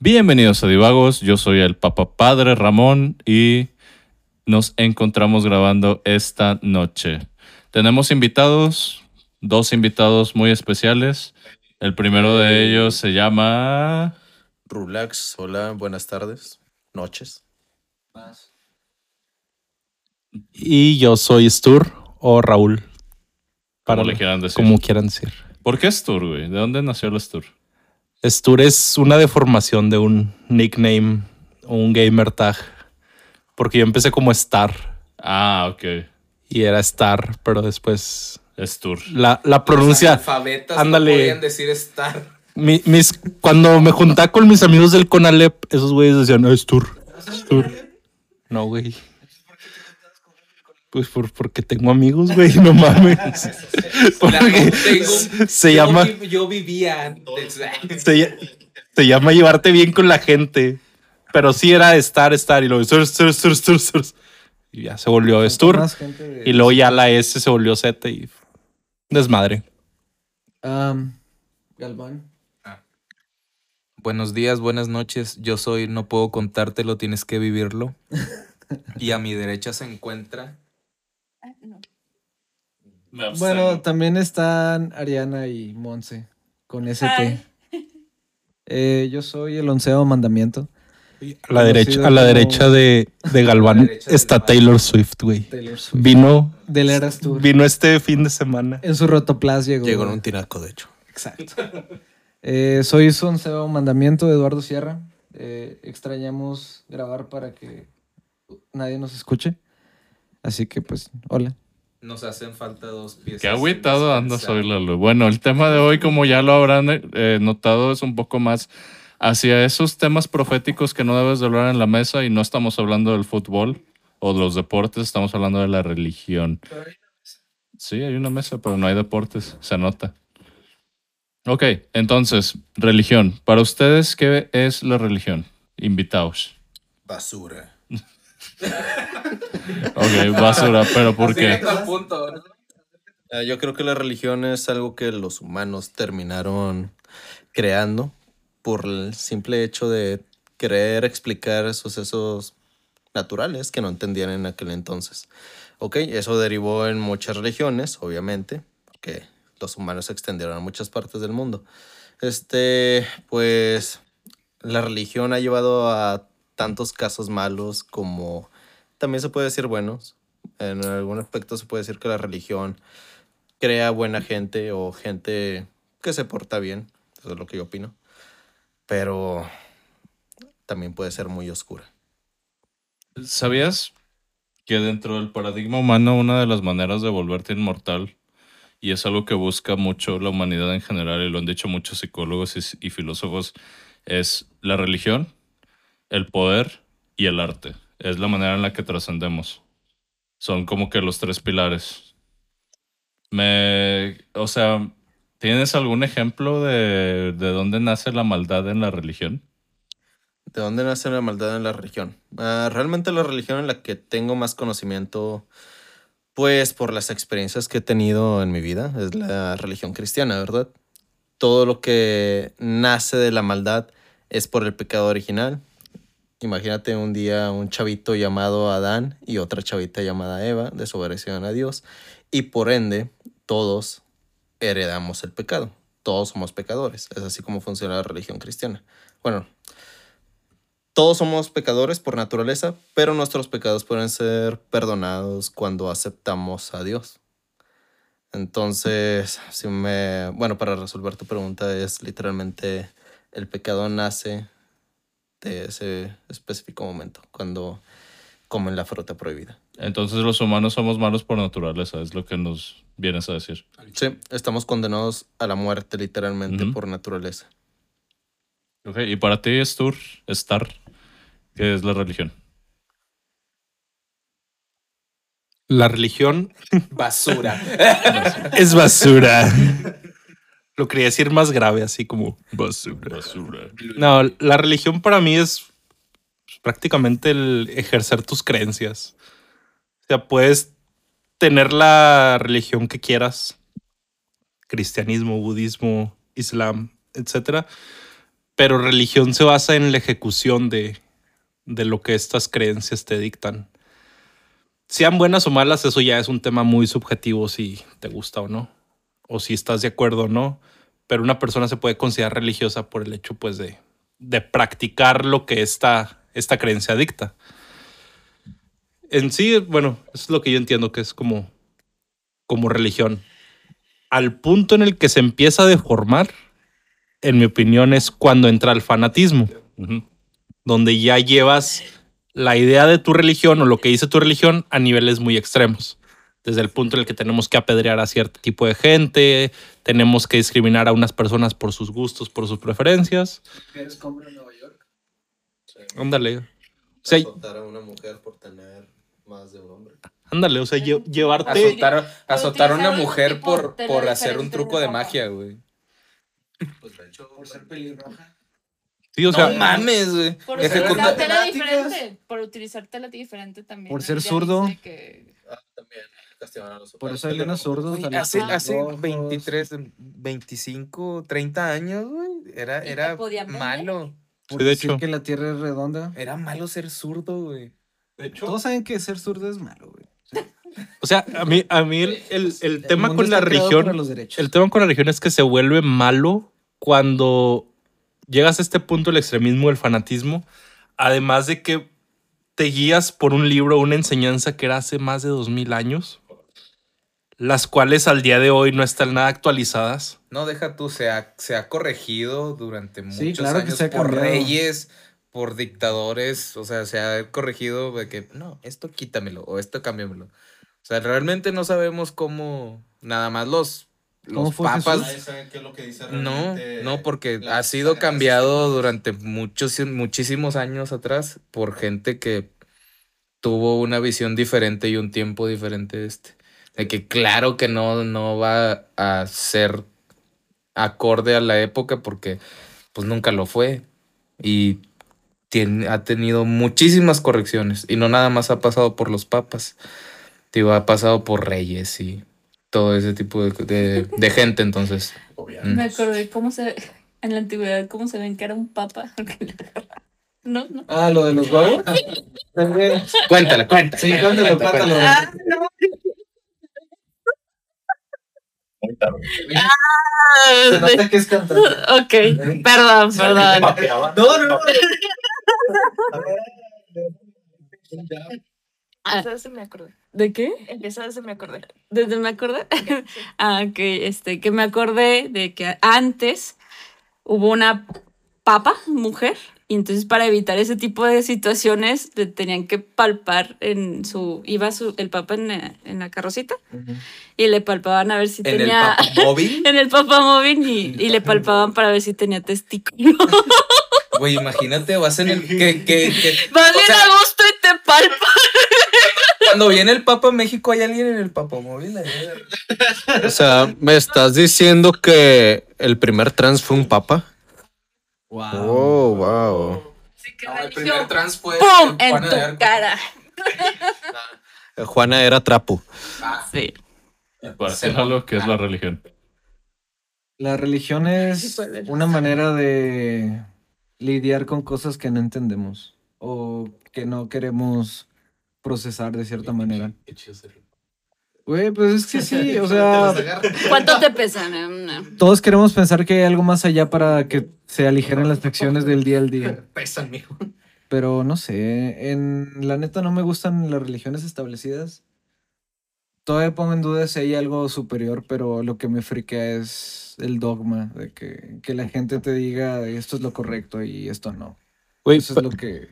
Bienvenidos a Divagos, yo soy el Papa Padre Ramón y nos encontramos grabando esta noche. Tenemos invitados, dos invitados muy especiales. El primero de ellos se llama... Rulax, hola, buenas tardes, noches. Y yo soy Stur o Raúl. Como Para le quieran decir. Como quieran decir. ¿Por qué Stur, güey? ¿De dónde nació el Stur? Stur es una deformación de un nickname, un gamer tag. Porque yo empecé como Star Ah, ok. Y era Star, pero después Stur. la, la pronuncia. alfabetas ándale. no podían decir mi- mis, cuando me juntaba con mis amigos del Conalep, esos güeyes decían, "Ah, Stur, Stur. No, güey. Pues por, porque tengo amigos, güey, no mames. Porque se yo llama... vi- yo vivía antes. se, ll- se llama llevarte bien con la gente. Pero sí era estar, estar y stur, stur, stur, stur. Y ya se volvió Stur. De- Y luego ya la S se volvió Z y desmadre. Galván. Buenos días, buenas noches. Yo soy No puedo contártelo, tienes que vivirlo. y a mi derecha se encuentra. Bueno, también están Ariana y Monse con ST. Eh, yo soy el onceavo mandamiento. A la derecha, a la como- derecha de, de Galván derecha de está. Taylor Swift, güey. Taylor Swift. Vino, Del Eras Tour. vino este fin de semana. En su rotoplas llegó. Llegó en un tinaco, de hecho. Exacto. Eh, soy su onceavo mandamiento, Eduardo Sierra. Eh, extrañamos grabar para que nadie nos escuche. Así que, pues, hola. Nos hacen falta dos piezas. Qué agüitado andas hoy, Lalo. Bueno, el tema de hoy, como ya lo habrán eh, notado, es un poco más hacia esos temas proféticos que no debes de hablar en la mesa y no estamos hablando del fútbol o de los deportes, estamos hablando de la religión. Sí, hay una mesa, pero no hay deportes, se nota. Ok, entonces, religión. Para ustedes, ¿qué es la religión? Invitaos. Basura. Ok, basura, pero ¿por qué? Ah, yo creo que la religión es algo que los humanos terminaron creando por el simple hecho de querer explicar sucesos naturales que no entendían en aquel entonces. Ok, eso derivó en muchas religiones, obviamente, porque los humanos se extendieron a muchas partes del mundo. Este, pues, la religión ha llevado a tantos casos malos como también se puede decir buenos. En algún aspecto se puede decir que la religión crea buena gente o gente que se porta bien. Eso es lo que yo opino. Pero también puede ser muy oscura. ¿Sabías que dentro del paradigma humano una de las maneras de volverte inmortal, y es algo que busca mucho la humanidad en general, y lo han dicho muchos psicólogos y, filósofos, es la religión, el poder y el arte? Es la manera en la que trascendemos. Son como que los tres pilares. Me, o sea, ¿tienes algún ejemplo de, de dónde nace la maldad en la religión? ¿De dónde nace la maldad en la religión? Ah, realmente la religión en la que tengo más conocimiento, pues por las experiencias que he tenido en mi vida, es la religión cristiana, ¿verdad? Todo lo que nace de la maldad es por el pecado original. Imagínate un día un chavito llamado Adán y otra chavita llamada Eva desobedecieron a Dios y por ende todos heredamos el pecado. Todos somos pecadores. Es así como funciona la religión cristiana. Bueno, todos somos pecadores por naturaleza, pero nuestros pecados pueden ser perdonados cuando aceptamos a Dios. Entonces, si me, bueno, para resolver tu pregunta es literalmente el pecado nace de ese específico momento, cuando comen la fruta prohibida. Entonces los humanos somos malos por naturaleza, es lo que nos vienes a decir. Sí, estamos condenados a la muerte literalmente por naturaleza. Ok, y para ti, Stur, Star, ¿qué es la religión? La religión Basura. es basura. Lo quería decir más grave, así como basura. Basura. No, la religión para mí es prácticamente el ejercer tus creencias. O sea, puedes tener la religión que quieras, cristianismo, budismo, islam, etcétera, pero religión se basa en la ejecución de, de lo que estas creencias te dictan. Sean buenas o malas, eso ya es un tema muy subjetivo si te gusta o no, o si estás de acuerdo o no, pero una persona se puede considerar religiosa por el hecho pues de, de practicar lo que esta, esta creencia dicta. En sí, bueno, eso es lo que yo entiendo que es como, como religión. Al punto en el que se empieza a deformar, en mi opinión, es cuando entra el fanatismo, donde ya llevas la idea de tu religión o lo que dice tu religión a niveles muy extremos. Desde el punto en el que tenemos que apedrear a cierto tipo de gente, tenemos que discriminar a unas personas por sus gustos, por sus preferencias. ¿Eres hombre en Nueva York? Ándale. O sea, a una mujer por tener más de un hombre. ándale, o sea, lle- llevarte. Azotar, azotar a una mujer por, por hacer un truco de magia, güey. Pues de hecho, Por ser pelirroja. Sí, o sea, no mames, güey. Por utilizar tela diferente. Por utilizar tela diferente también. Por ser zurdo. que- ah, también a los Por eso hay menos zurdos. Güey, a los hace, hace pelirrojos. 23, 25, 30 años, güey. Era, ¿Y te era malo. Por Sí, de decir hecho. que la Tierra es redonda. Era malo ser zurdo, güey. De hecho, Todos saben que ser zurdo es malo, güey. o sea, a mí, a mí el, el- tema con la para los el tema con la religión es que se vuelve malo cuando llegas a este punto del extremismo, del fanatismo, además de que te guías por un libro, una enseñanza que era hace más de dos mil años, las cuales al día de hoy no están nada actualizadas. No, deja tú, se ha, se ha corregido durante muchos Sí, claro que años se ha por reyes, por dictadores, o sea, se ha corregido de que, no, esto quítamelo o esto cámbiamelo. O sea, realmente no sabemos cómo, nada más los, ¿Cómo los fue papas... Jesús? saben qué es lo que dice No, no, porque ha sido cambiado durante muchos, muchísimos años atrás por gente que tuvo una visión diferente y un tiempo diferente de este. De que claro que no, no va a ser acorde a la época porque pues nunca lo fue. Y tiene, ha tenido muchísimas correcciones. Y no nada más ha pasado por los papas. Digo, ha pasado por reyes y todo ese tipo de, de- de gente. Entonces, mm. Me acordé cómo se. En la antigüedad, cómo se ven que era un papa. No, no. Ah, lo de los huevos. También. cuéntala, cuéntala. Sí, cuéntalo, cuéntalo. Ah, no. Se nota que es cantante. Ok, perdón, perdón. No, no, no. Ah, se me acordé. ¿De qué? Empieza se me acordé. ¿Desde me acordé? ah, que este, que me acordé de que antes hubo una papa, mujer, y entonces para evitar ese tipo de situaciones le tenían que palpar en su, iba su, el papa en, la- en la carrocita y le palpaban a ver si En el tenía, papamóvil. en el papamóvil y, y le palpaban para ver si tenía testículo. Güey, imagínate, vas en el. Que, que, que- Vas o sea, a gusto y te palpan. cuando viene el Papa a México, hay alguien en el papamóvil. ahí. O sea, ¿me estás diciendo que el primer trans fue un papa? Wow. Oh, wow. Sí, que No, el primer trans fue. ¡Pum! En tu Arco. cara. Juana era trapo. Sí. Para hacer algo que es la religión. La religión es una manera de lidiar con cosas que no entendemos o que no queremos procesar de cierta manera. Qué chido. Güey, pues es que sí, o sea, ¿Cuánto te pesan? Eh, no. todos queremos pensar que hay algo más allá para que se aligeren las fricciones del día al día. Pesan, mijo. Pero no sé, en la neta no me gustan las religiones establecidas. Todavía pongo en duda si hay algo superior, pero lo que me friquea es el dogma de que, que la gente te diga esto es lo correcto y esto no. Eso es lo que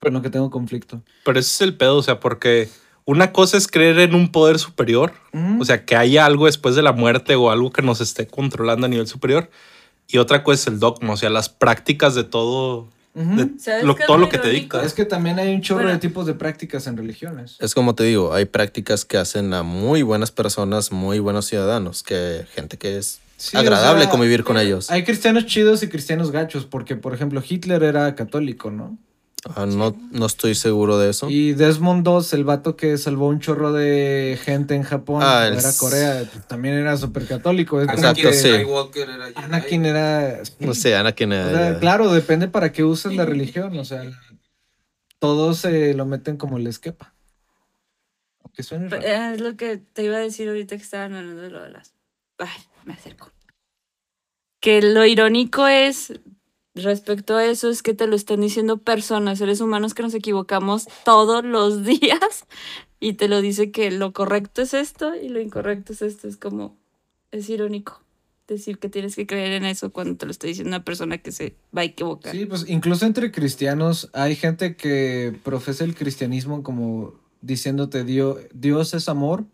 con lo que tengo conflicto. Pero ese es el pedo, o sea, porque una cosa es creer en un poder superior, Mm, o sea, que haya algo después de la muerte o algo que nos esté controlando a nivel superior, y otra cosa es el dogma, o sea, las prácticas de todo, Ujú. de ¿Sabes lo- todo lo que te dicta. Es que también hay un chorro Bueno. de tipos de prácticas en religiones. Es como te digo, hay prácticas que hacen a muy buenas personas, muy buenos ciudadanos, que gente que es Sí, o agradable sea, convivir con ellos. Hay cristianos chidos y cristianos gachos, porque por ejemplo Hitler era católico, ¿no? Ah, no, no estoy seguro de eso. Y Desmond II, el vato que salvó un chorro de gente en Japón, Ah, el era Corea, pues, también era súper católico. Exacto, que sí. Era. Anakin era... No sé, Anakin. o sea, claro, depende para qué uses la religión, o sea, todos se lo meten como les quepa. Aunque suene raro. Eh, Es lo que te iba a decir ahorita que estaban hablando de lo de las. Ay, me acerco. Que lo irónico es, respecto a eso, es que te lo están diciendo personas, seres humanos que nos equivocamos todos los días y te lo dice que lo correcto es esto y lo incorrecto es esto. Es como, es irónico decir que tienes que creer en eso cuando te lo está diciendo una persona que se va a equivocar. Sí, pues incluso entre cristianos hay gente que profesa el cristianismo como diciéndote Dios, Dios es amor,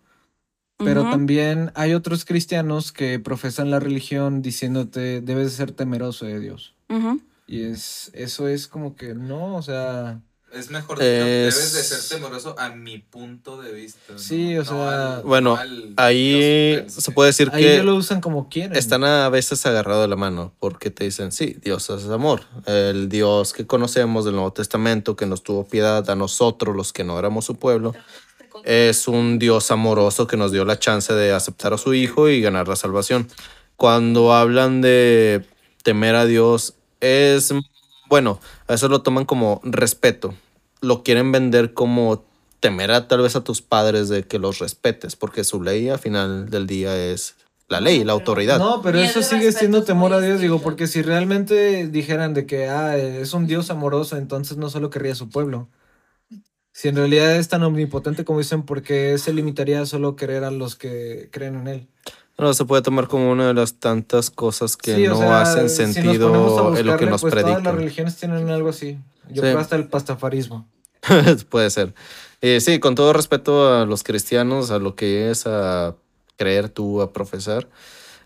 pero también hay otros cristianos que profesan la religión diciéndote debes de ser temeroso de Dios. Ujú. Y es eso es como que no, o sea, Es mejor Es- debes de ser temeroso a mi punto de vista. ¿no? Sí, o No sea, al- Bueno, no al Ahí Dios per se puede decir ahí que ya lo usan como quieren. están a veces agarrados de la mano porque te dicen, sí, Dios es amor. El Dios que conocemos del Nuevo Testamento, que nos tuvo piedad a nosotros, los que no éramos su pueblo, es un Dios amoroso que nos dio la chance de aceptar a su Hijo y ganar la salvación. Cuando hablan de temer a Dios, es, bueno, a eso lo toman como respeto. Lo quieren vender como temer a tal vez a tus padres de que los respetes, porque su ley al final del día es la ley, la autoridad. No, pero eso sigue siendo temor a Dios, digo, porque si realmente dijeran de que ah, es un Dios amoroso, entonces no solo querría a su pueblo. Si en realidad es tan omnipotente como dicen, ¿por qué se limitaría a solo querer a los que creen en él? No, se puede tomar como una de las tantas cosas que Sí, no sea, hacen si sentido ponemos a en lo que buscarle, nos pues, Todas las predican. religiones tienen algo así. Yo Sí. creo hasta el pastafarismo. Puede ser. Eh, sí, con todo respeto a los cristianos, a lo que es a creer tú, a profesar,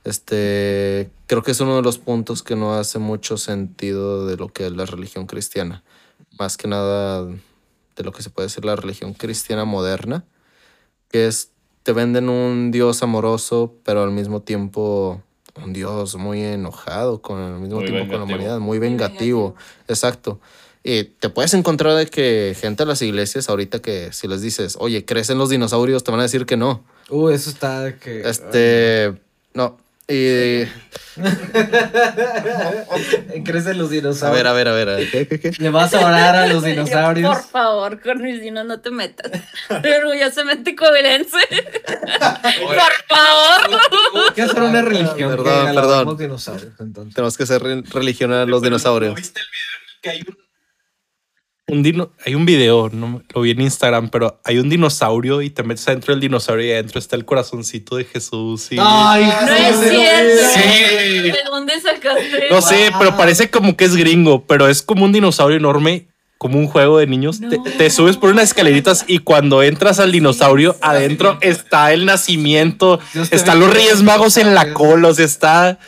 este, creo que es uno de los puntos que no hace mucho sentido de lo que es la religión cristiana. Más que nada de lo que se puede decir la religión cristiana moderna, que es, te venden un Dios amoroso, pero al mismo tiempo un Dios muy enojado, con al mismo Muy tiempo con la humanidad, muy vengativo. Exacto. Y te puedes encontrar de que gente a las iglesias ahorita que si les dices, oye, ¿crees en los dinosaurios? Te van a decir que no. Uh, eso está de que. Este, no. Y, ¿Crees en los a dinosaurios? ver, a ver, a ver. a ver, ¿qué, qué, qué? Le vas a orar a los dinosaurios. Por favor, con mis dinos no te metas. Orgullosamente coherense. Por favor. ¿Qué hacer una religión? Perdón, que perdón. dinosaurios, entonces. Tenemos que hacer re- religión a los dinosaurios. ¿Viste el video en el que hay un, un dino, hay un video, no lo vi en Instagram, pero hay un dinosaurio y te metes adentro del dinosaurio y adentro está el corazoncito de Jesús y Ay, No es cierto. Sí. ¿De dónde sacaste? no sé, pero parece como que es gringo, pero es como un dinosaurio enorme, como un juego de niños. Te, te subes por unas escaleritas y cuando entras al dinosaurio, adentro está el nacimiento, están los Reyes Magos en la cola, o sea, está...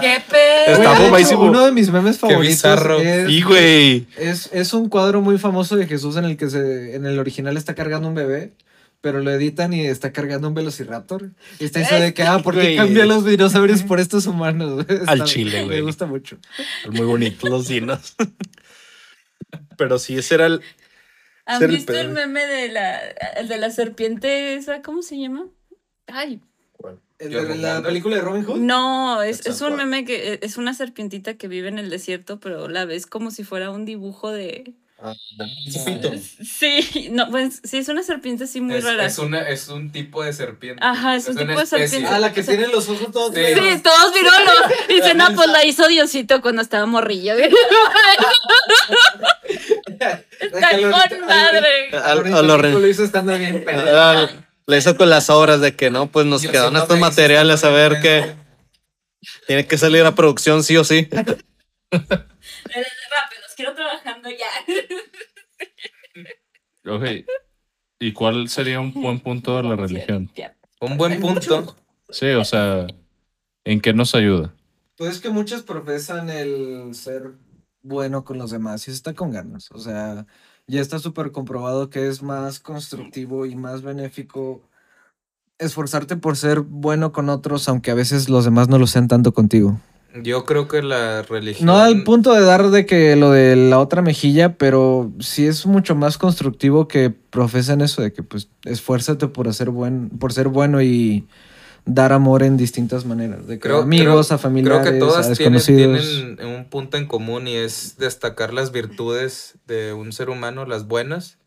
¿Qué pedo? Está bombadísimo. Uno de mis memes favoritos bizarro. es, Y güey, es, es un cuadro muy famoso de Jesús en el que se, en el original está cargando un bebé, pero lo editan y está cargando un velociraptor. Y está eso de que, ah, ¿por qué cambian los dinosaurios por estos humanos? Al chile, güey. Me gusta mucho. muy bonitos los dinos. Pero sí, ese era el... ¿Han visto el meme de la, el de la serpiente esa? ¿Cómo se llama? Ay, ¿El Yo de la película de Robin Hood? no, es, es un meme que eh, es una serpientita que vive en el desierto, pero la ves como si fuera un dibujo de... Sí, no, pues sí, es una serpiente así muy es, rara. es una, es un tipo de serpiente. Ajá, es un tipo de serpiente. Ah, la que tiene los ojos todos Sí. Sí, todos virolos. Dicen, no, pues la hizo Diosito cuando estaba morrillo. Está con madre. A lo hizo estando bien pedo. Le hizo con las obras de que no, pues nos Yo quedaron siento estos que materiales a ver que tiene que salir a producción sí o sí. Rápidos, quiero trabajando ya. Ok. ¿Y cuál sería un buen punto de la religión? Un buen punto. Sí, o sea, ¿en qué nos ayuda? Pues es que muchos profesan el ser bueno con los demás, se está con ganas. O sea, ya está súper comprobado que es más constructivo y más benéfico esforzarte por ser bueno con otros, aunque a veces los demás no lo sean tanto contigo. Yo creo que la religión. No al punto de dar de que lo de la otra mejilla, pero sí es mucho más constructivo que profesan eso de que pues esfuérzate por hacer buen, por ser bueno y dar amor en distintas maneras, de Creo- amigos, creo- a familiares, Creo que a todas tienen, desconocidos. tienen un punto en común y es destacar las virtudes de un ser humano, las buenas,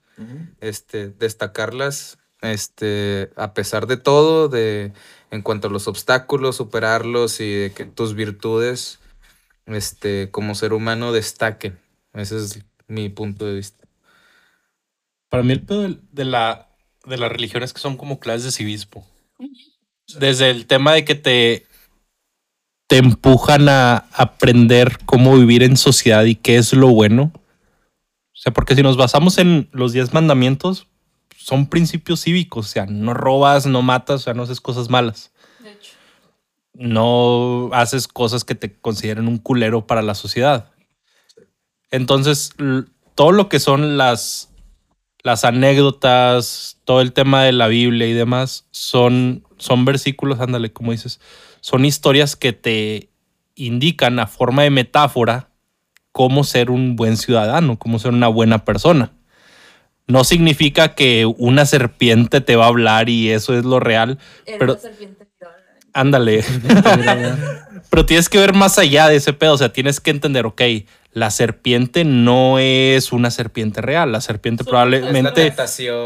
este, destacarlas este, a pesar de todo, de, en cuanto a los obstáculos, superarlos y de que tus virtudes este, como ser humano destaquen. Ese es mi punto de vista. Para mí el pedo de la, de la religión es que son como clases de civismo. Desde el tema de que te, te empujan a aprender cómo vivir en sociedad y qué es lo bueno. O sea, porque si nos basamos en los 10 mandamientos, son principios cívicos. O sea, no robas, no matas, o sea, no haces cosas malas. De hecho. no haces cosas que te consideren un culero para la sociedad. Entonces, todo lo que son las, las anécdotas, todo el tema de la Biblia y demás, son, son versículos, ándale, como dices, son historias que te indican a forma de metáfora cómo ser un buen ciudadano, cómo ser una buena persona. No significa que una serpiente te va a hablar y eso es lo real, Pero- ándale. Pero tienes que ver más allá de ese pedo. O sea, tienes que entender, ok, la serpiente no es una serpiente real. La serpiente probablemente.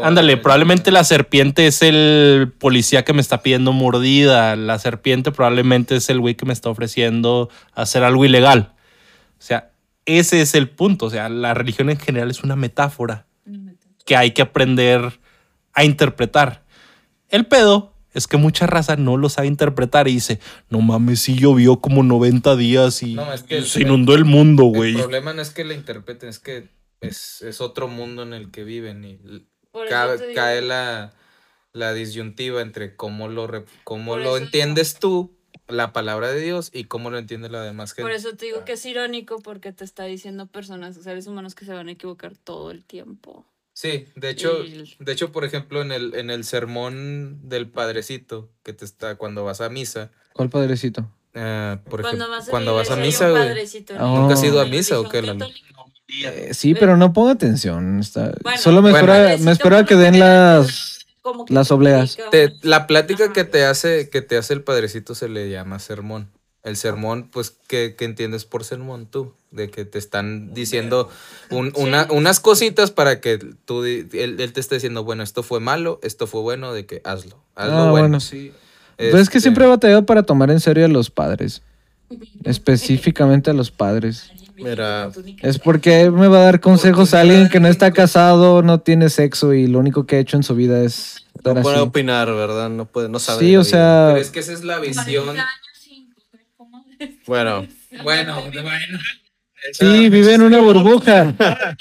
Ándale, probablemente la serpiente es el policía que me está pidiendo mordida. La serpiente probablemente es el güey que me está ofreciendo hacer algo ilegal. O sea, ese es el punto. O sea, la religión en general es una metáfora que hay que aprender a interpretar. El pedo es que mucha raza no lo sabe interpretar y dice, no mames, sí llovió como 90 días y No, es que se el- inundó el mundo, güey. El problema no es que la interpreten, es que es, es otro mundo en el que viven y ca- cae la, la disyuntiva entre cómo lo, re- cómo lo entiendes tú, la palabra de Dios, y cómo lo entiende la demás gente. Por eso te digo que es irónico porque te está diciendo personas, seres humanos que se van a equivocar todo el tiempo. Sí, de hecho, Y- de hecho, por ejemplo, en el, en el sermón del padrecito, que te está cuando vas a misa, ¿Cuál padrecito? eh, por Cuando ejemplo, vas a, cuando vas a misa, güey. Oh. ¿Nunca has ido a misa o qué. Eh, sí, pero no pongo atención. está- Bueno, Solo me bueno. espero, me espero a que den las... Las obleas. Te- la plática que te hace que te hace el padrecito se le llama sermón. El sermón, pues, ¿qué, qué entiendes por sermón tú? De que te están diciendo un- una- unas cositas para que tú, él, él te esté diciendo, bueno, esto fue malo, esto fue bueno, de que hazlo. Hazlo Ah, bueno. bueno, sí. Pues es que Este, siempre he batallado para tomar en serio a los padres. Específicamente a los padres. Mira, Es porque me va a dar consejos a alguien que no está casado, no tiene sexo y lo único que ha hecho en su vida es no puede así. opinar, ¿verdad? No puede, no sabe. Sí, o vida. sea, Pero es que esa es la visión. 40 años sin coger, Bueno, Bueno, bueno. sí, vive en una burbuja.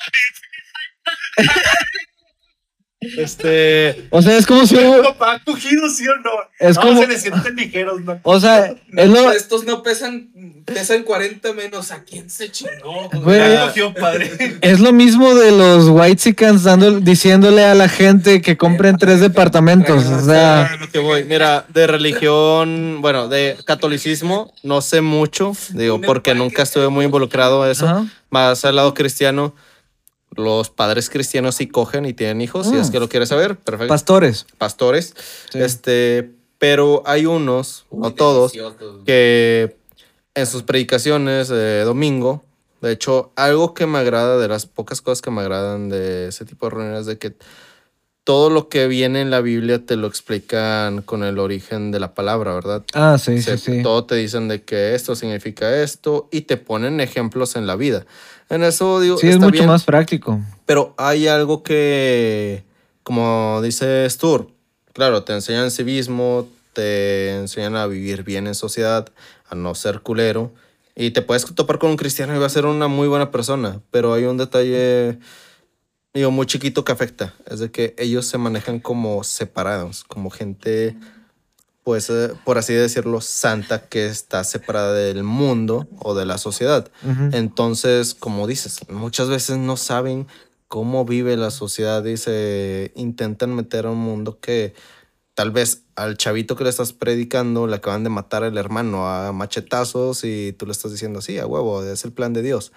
este. O sea, es como si... ¿Ha cogido, sí o no? Es como... le sienten ligeros, ¿no? O sea, es lo... Estos no pesan, pesan 40 menos. ¿A quién se chingó? Cogió, padre. Es lo mismo de los white dando diciéndole a la gente que compren tres departamentos. O sea, que voy. Mira, de religión, bueno, de catolicismo, no sé mucho, digo, porque nunca estuve muy involucrado en eso. Ajá. Más al lado cristiano, los padres cristianos sí cogen y tienen hijos, si Mm. es que lo quieres saber, perfecto. pastores. Pastores. Sí. Este, pero hay unos, no todos, que en sus predicaciones de domingo, de hecho, algo que me agrada, de las pocas cosas que me agradan de ese tipo de reuniones, es de que todo lo que viene en la Biblia te lo explican con el origen de la palabra, ¿verdad? Ah, sí, sí, sí. Todo te dicen de que esto significa esto y te ponen ejemplos en la vida. En eso digo, Sí, es mucho bien, más práctico. pero hay algo que, como dice Stur, claro, te enseñan civismo, te enseñan a vivir bien en sociedad, a no ser culero. Y te puedes topar con un cristiano y va a ser una muy buena persona. Pero hay un detalle, digo, muy chiquito que afecta. Es de que ellos se manejan como separados, como gente pues, eh, por así decirlo, santa que está separada del mundo o de la sociedad. Entonces, como dices, muchas veces no saben cómo vive la sociedad y se intentan meter a un mundo que tal vez al chavito que le estás predicando le acaban de matar al hermano a machetazos y tú le estás diciendo, sí, a huevo, es el plan de Dios.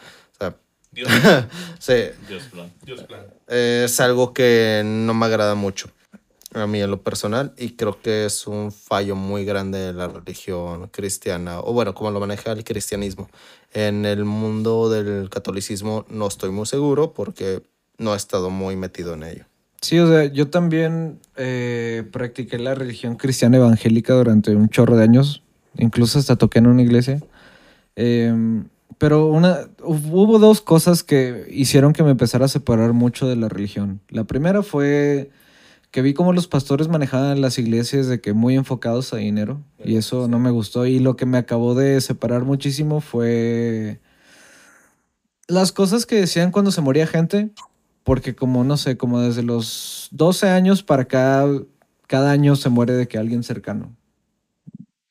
Dios, sí, Dios plan. Dios plan. es algo que no me agrada mucho a mí en lo personal y creo que es un fallo muy grande de la religión cristiana o bueno, como lo maneja el cristianismo. En el mundo del catolicismo no estoy muy seguro porque no he estado muy metido en ello. Sí, o sea, yo también eh, practiqué la religión cristiana evangélica durante un chorro de años. Incluso hasta toqué en una iglesia. Em, pero una, hubo dos cosas que hicieron que me empezara a separar mucho de la religión. La primera fue que vi cómo los pastores manejaban las iglesias de que muy enfocados a dinero. Y eso no me gustó. Y lo que me acabó de separar muchísimo fue las cosas que decían cuando se moría gente. Porque como, no sé, como desde los 12 años para acá, cada año se muere de que alguien cercano.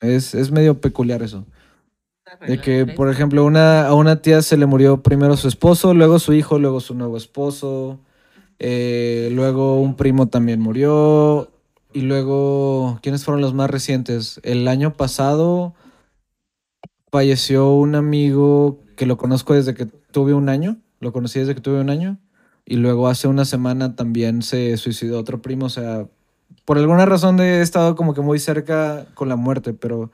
Es, es medio peculiar eso. De que, por ejemplo, una, a una tía se le murió primero su esposo, luego su hijo, luego su nuevo esposo. eh, luego un primo también murió. Y luego, ¿quiénes fueron los más recientes? El año pasado falleció un amigo que lo conozco desde que tuve un año. Lo conocí desde que tuve un año. Y luego hace una semana también se suicidó otro primo. O sea, por alguna razón he estado como que muy cerca con la muerte, pero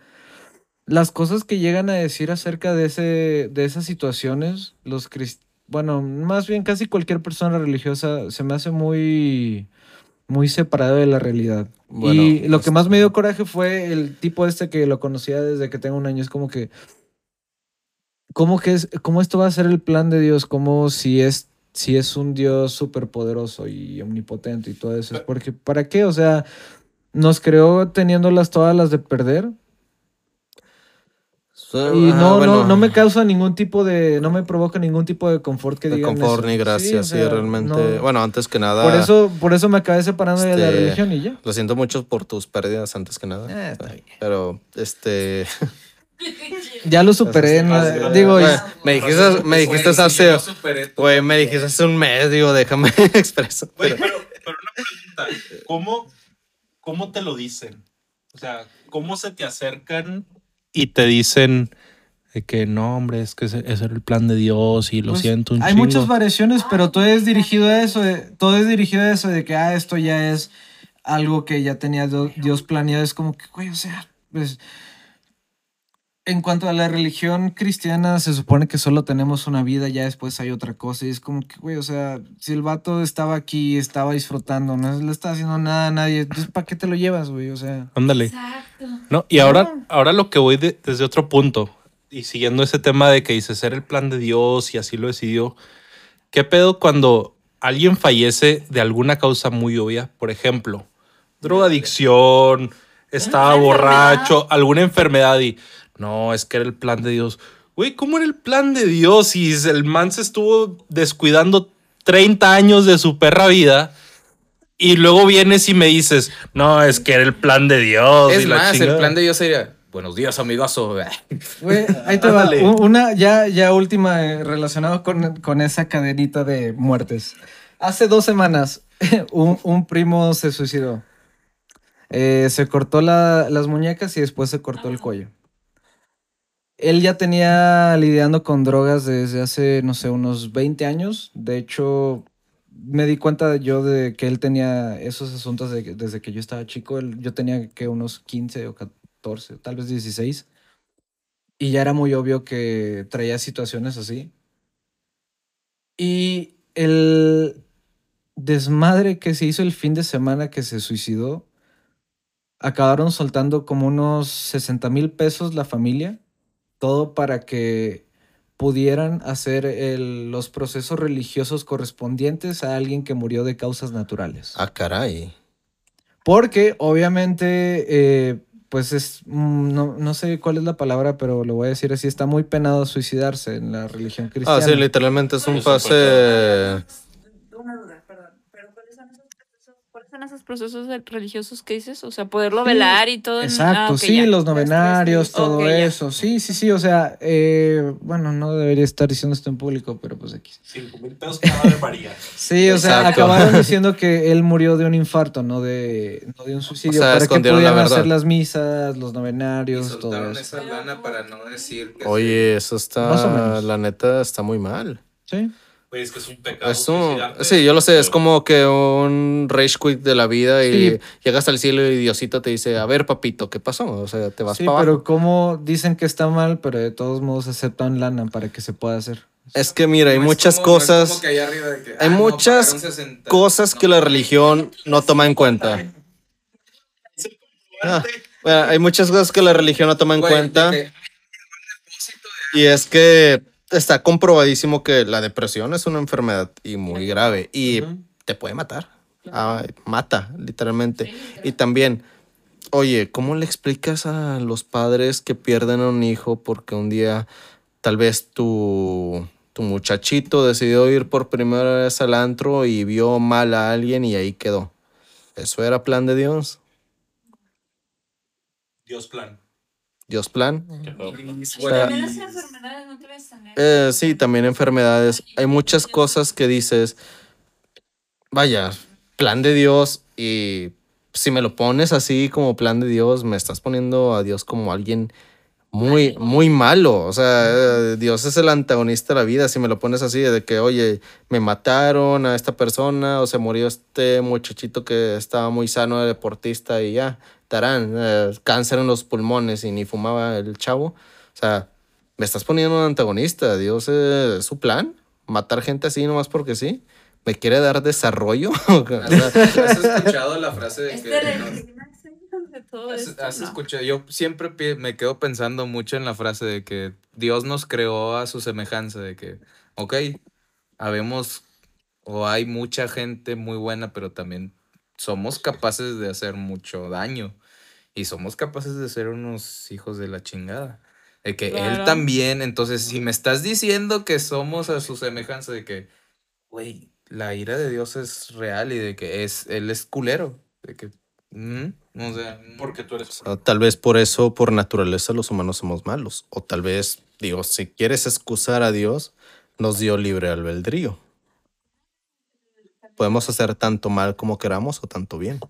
las cosas que llegan a decir acerca de, ese, de esas situaciones, los cris- bueno, más bien casi cualquier persona religiosa se me hace muy, muy separado de la realidad. Bueno, y lo que más me dio coraje fue el tipo este que lo conocía desde que tengo un año. Es como que, ¿cómo, que es, cómo esto va a ser el plan de Dios? Como si es, si es un Dios superpoderoso y omnipotente y todo eso. Es porque, ¿para qué? O sea, nos creó teniéndolas todas las de perder. Y Ajá, no, no, bueno, no me causa ningún tipo de, no me provoca ningún tipo de confort que de digan confort eso. ni gracia, sí, o sea, realmente. no. Bueno, antes que nada, por eso, por eso me acabé separando de la este, religión y ya. lo siento mucho por tus pérdidas antes que nada. Eh, está bien. Pero, este. Ya lo superé, digo, me dijiste, me dijiste hace. Güey, me dijiste hace un mes, digo, déjame pero, pero una pregunta, ¿cómo, ¿cómo te lo dicen? O sea, ¿cómo se te acercan y te dicen de que no, hombre, es que ese, ese era el plan de Dios y lo Pues, siento un Hay chingo"? muchas variaciones, pero todo es dirigido a eso. de- todo es dirigido a eso de que, ah, esto ya es algo que ya tenía Dios planeado. Es como que, güey, o sea, pues. En cuanto a la religión cristiana, se supone que solo tenemos una vida, ya después hay otra cosa. Y es como que, güey, o sea, si el vato estaba aquí, estaba disfrutando, no le está haciendo nada a nadie, entonces, ¿para qué te lo llevas, güey? O sea. Ándale. Exacto. No, y ahora, ahora lo que voy de- desde otro punto, y siguiendo ese tema de que dice ser el plan de Dios y así lo decidió, ¿qué pedo cuando alguien fallece de alguna causa muy obvia? Por ejemplo, drogadicción, estaba Una borracho, alguna enfermedad y no, es que era el plan de Dios. Güey, ¿cómo era el plan de Dios? Si el man se estuvo descuidando 30 años de su perra vida. Y luego vienes y me dices, no, es que era el plan de Dios. Es y la más, el chingada". plan de Dios sería, buenos días, amigazo. Güey, ahí te va. Ándale. U- Una ya, ya última eh, relacionado con, con esa cadenita de muertes. Hace dos semanas, un, un primo se suicidó. Eh, se cortó la- las muñecas y después se cortó el cuello. Él ya tenía lidiando con drogas desde hace, no sé, unos 20 años. De hecho, me di cuenta yo de que él tenía esos asuntos desde que yo estaba chico. Él- yo tenía que unos 15 o 14, tal vez 16. Y ya era muy obvio que traía situaciones así. Y el desmadre que se hizo el fin de semana que se suicidó, acabaron soltando como unos 60 mil pesos la familia, todo para que pudieran hacer el- los procesos religiosos correspondientes a alguien que murió de causas naturales. Ah, caray. Porque obviamente, eh, pues es, mm, no, no sé cuál es la palabra, pero lo voy a decir así, está muy penado suicidarse en la religión cristiana. Ah, sí, literalmente es un pase. Una duda, perdón. ¿Pero cuáles son esos procesos, religiosos que dices? O sea, poderlo velar y todo. Exacto, ah, ok, sí, ya. los novenarios, todo ya. eso. Sí, sí, sí, o sea, eh, bueno, no debería estar diciendo esto en público, pero pues aquí. Cinco mil pesos cada de María. Sí, o sea, Exacto. acabaron diciendo que él murió de un infarto, no de, no de un suicidio, O sea, para que la pudieran verdad. hacer las misas, los Y novenarios, todo soltaron eso. esa lana para no decir que Oye, eso Más o está, menos. la neta, está muy mal. Sí. Oye, es que es un pecado. Es un- suicidarte, sí, yo lo sé, es como que un rage quit de la vida y Sí. llegas al cielo y Diosito te dice, a ver, papito, ¿qué pasó? O sea, te vas Sí, para pero abajo. como dicen que está mal, pero de todos modos aceptan lana para que se pueda hacer. Es que mira, hay No muchas como- cosas, que que, hay ah, muchas pagaron 60. cosas que la religión no toma en cuenta. Ah, bueno, hay muchas cosas que la religión no toma en Güey, cuenta. que- Y es que está comprobadísimo que la depresión es una enfermedad y muy grave y te puede matar. Ah, mata, literalmente. Y también, oye, ¿cómo le explicas a los padres que pierden a un hijo porque un día tal vez tu, tu muchachito decidió ir por primera vez al antro y vio mal a alguien y ahí quedó? ¿Eso era plan de Dios? Dios plan. ¿Dios plan? Eh, sí, también enfermedades. Hay muchas cosas que dices, vaya, plan de Dios y si me lo pones así como plan de Dios, me estás poniendo a Dios como alguien muy, muy malo. O sea, Dios es el antagonista de la vida. Si me lo pones así, de que, oye, me mataron a esta persona o se murió este muchachito que estaba muy sano, de deportista y ya, tarán, eh, cáncer en los pulmones y ni fumaba el chavo. O sea, me estás poniendo un antagonista. Dios eh, es su plan. Matar gente así nomás porque sí. Me quiere dar desarrollo. ¿Has escuchado la frase de Este que no- de todo ¿Has, esto, has no. escuchado? Yo siempre me quedo pensando mucho en la frase de que Dios nos creó a su semejanza, de que, ok, habemos o hay mucha gente muy buena, pero también somos capaces de hacer mucho daño y somos capaces de ser unos hijos de la chingada. De que Él también, entonces, si me estás diciendo que somos a su semejanza, de que, güey, la ira de Dios es real y de que es, Él es culero. De que, mm, o sea, Porque tú eres. o tal vez por eso, por naturaleza, los humanos somos malos. O tal vez, digo, si quieres excusar a Dios, nos dio libre albedrío. Podemos hacer tanto mal como queramos o tanto bien.